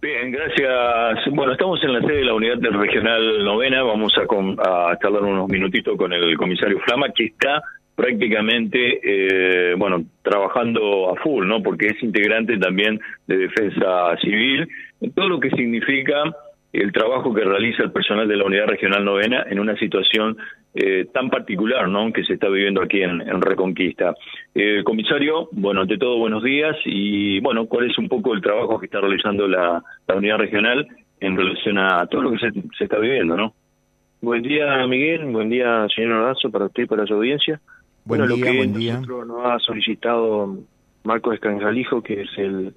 Bien, gracias. Bueno, estamos en la sede de la unidad regional novena. Vamos a, a charlar unos minutitos con el comisario Flama, que está prácticamente, eh, bueno, trabajando a full, ¿no? Porque es integrante también de defensa civil, todo lo que significa el trabajo que realiza el personal de la unidad regional novena en una situación eh, tan particular, ¿no? Que se está viviendo aquí en, Reconquista. Eh, comisario, bueno, ante todo, buenos días y, bueno, ¿cuál es un poco el trabajo que está realizando la, unidad regional en relación a todo lo que se, se está viviendo, ¿no? Buen día, Miguel. Buen día, señor Horazo, para usted y para su audiencia bueno, lo que buen día. nos ha solicitado Marcos Escanjalijo, que es el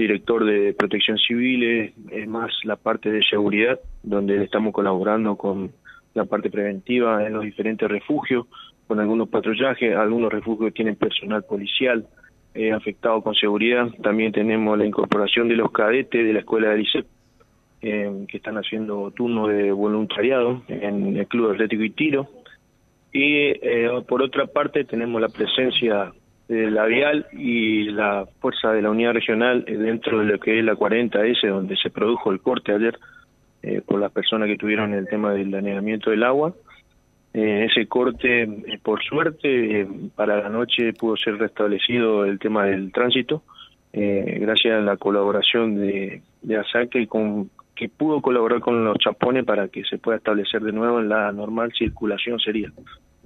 director de protección civil, es, más la parte de seguridad, donde estamos colaborando con la parte preventiva en los diferentes refugios, con algunos patrullajes, algunos refugios tienen personal policial eh, afectado con seguridad, también tenemos la incorporación de los cadetes de la escuela de ICEP, eh, que están haciendo turno de voluntariado en el Club Atlético y Tiro, y eh, por otra parte tenemos la presencia de la vial y la fuerza de la unidad regional dentro de lo que es la 40S, donde se produjo el corte ayer eh, por las personas que tuvieron el tema del anegamiento del agua. Eh, ese corte, por suerte, para la noche pudo ser restablecido el tema del tránsito, gracias a la colaboración de, de ASAC que pudo colaborar con los chapones para que se pueda establecer de nuevo en la normal circulación sería.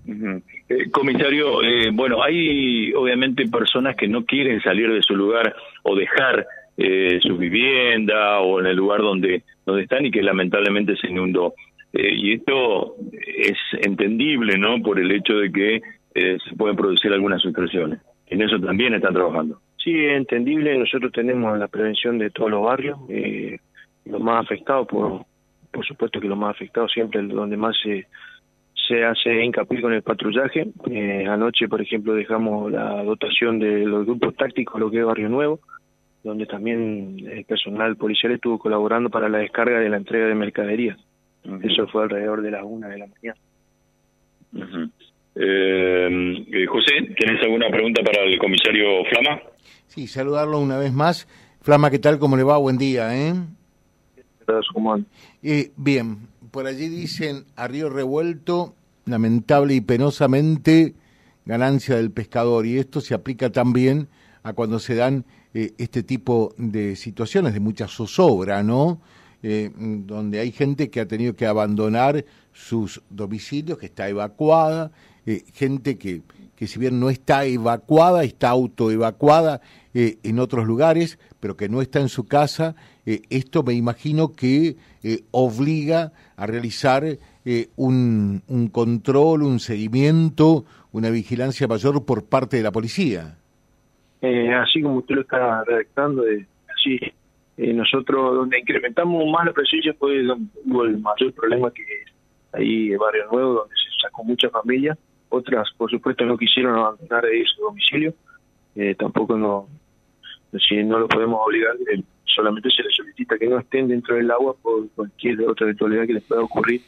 Eh, comisario, eh, bueno, hay obviamente personas que no quieren salir de su lugar o dejar eh, su vivienda o en el lugar donde, donde están y que lamentablemente se inundó. y esto es entendible, ¿no? Por el hecho de que se pueden producir algunas sustracciones. En eso también están trabajando. Sí, es entendible. Nosotros tenemos la prevención de todos los barrios. Eh, los más afectados, por, por supuesto que los más afectados siempre donde más se, se hace hincapié con el patrullaje. Eh, anoche, por ejemplo, dejamos la dotación de los grupos tácticos, lo que es Barrio Nuevo, donde también el personal policial estuvo colaborando para la descarga de la entrega de mercaderías. Eso fue alrededor de las una de la mañana. Eh, eh, José, ¿tienes alguna pregunta para el comisario Flama? Sí, saludarlo una vez más. Flama, ¿qué tal? ¿Cómo le va? Buen día, ¿eh? Eh, bien, por allí dicen a río revuelto, lamentable y penosamente, ganancia del pescador. Y esto se aplica también a cuando se dan eh, este tipo de situaciones de mucha zozobra, ¿no? Eh, donde hay gente que ha tenido que abandonar sus domicilios, que está evacuada, gente que, que si bien no está evacuada, está autoevacuada en otros lugares, pero que no está en su casa eh, esto me imagino que eh, obliga a realizar eh, un, un, control, un seguimiento, una vigilancia mayor por parte de la policía. así como usted lo está redactando, así nosotros donde incrementamos más la presencia fue donde hubo el mayor problema que ahí en Barrio Nuevo, donde se sacó mucha familia. Otras, por supuesto, no quisieron abandonar ahí su domicilio. tampoco no, si no lo podemos obligar, solamente se les solicita que no estén dentro del agua por cualquier otra eventualidad que les pueda ocurrir.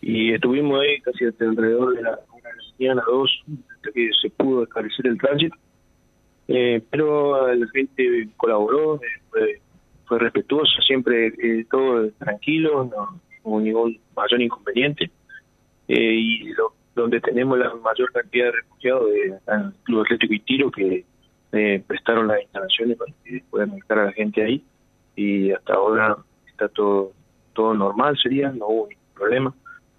Y estuvimos ahí casi hasta alrededor de la una de la mañana, dos, hasta que se pudo esclarecer el tránsito. Eh, pero la gente colaboró, fue, fue respetuosa, siempre eh, todo tranquilo, no, hubo ningún mayor inconveniente. Eh, y donde tenemos la mayor cantidad de refugiados de el Club Atlético y Tiro, que eh, prestaron las instalaciones para que puedan estar a la gente ahí y hasta ahora está todo todo normal sería, no hubo ningún problema.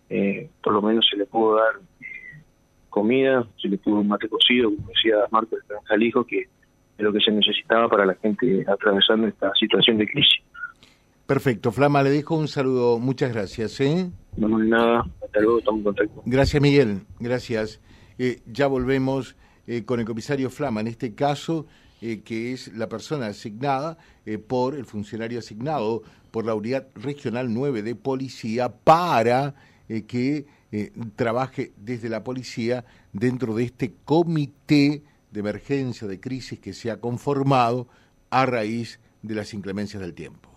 Eh, por lo menos se le pudo dar eh, comida, se le pudo un mate cocido, como decía Marco Jalijo, que es lo que se necesitaba para la gente atravesando esta situación de crisis. Perfecto, Flama, le dejo un saludo, muchas gracias. ¿eh? No, no nada, hasta luego, contacto. Gracias, Miguel, gracias. ya volvemos. Eh, con el comisario Flama, en este caso, eh, que es la persona asignada eh, por el funcionario asignado por la Unidad Regional 9 de Policía para que trabaje desde la policía dentro de este comité de emergencia, de crisis que se ha conformado a raíz de las inclemencias del tiempo.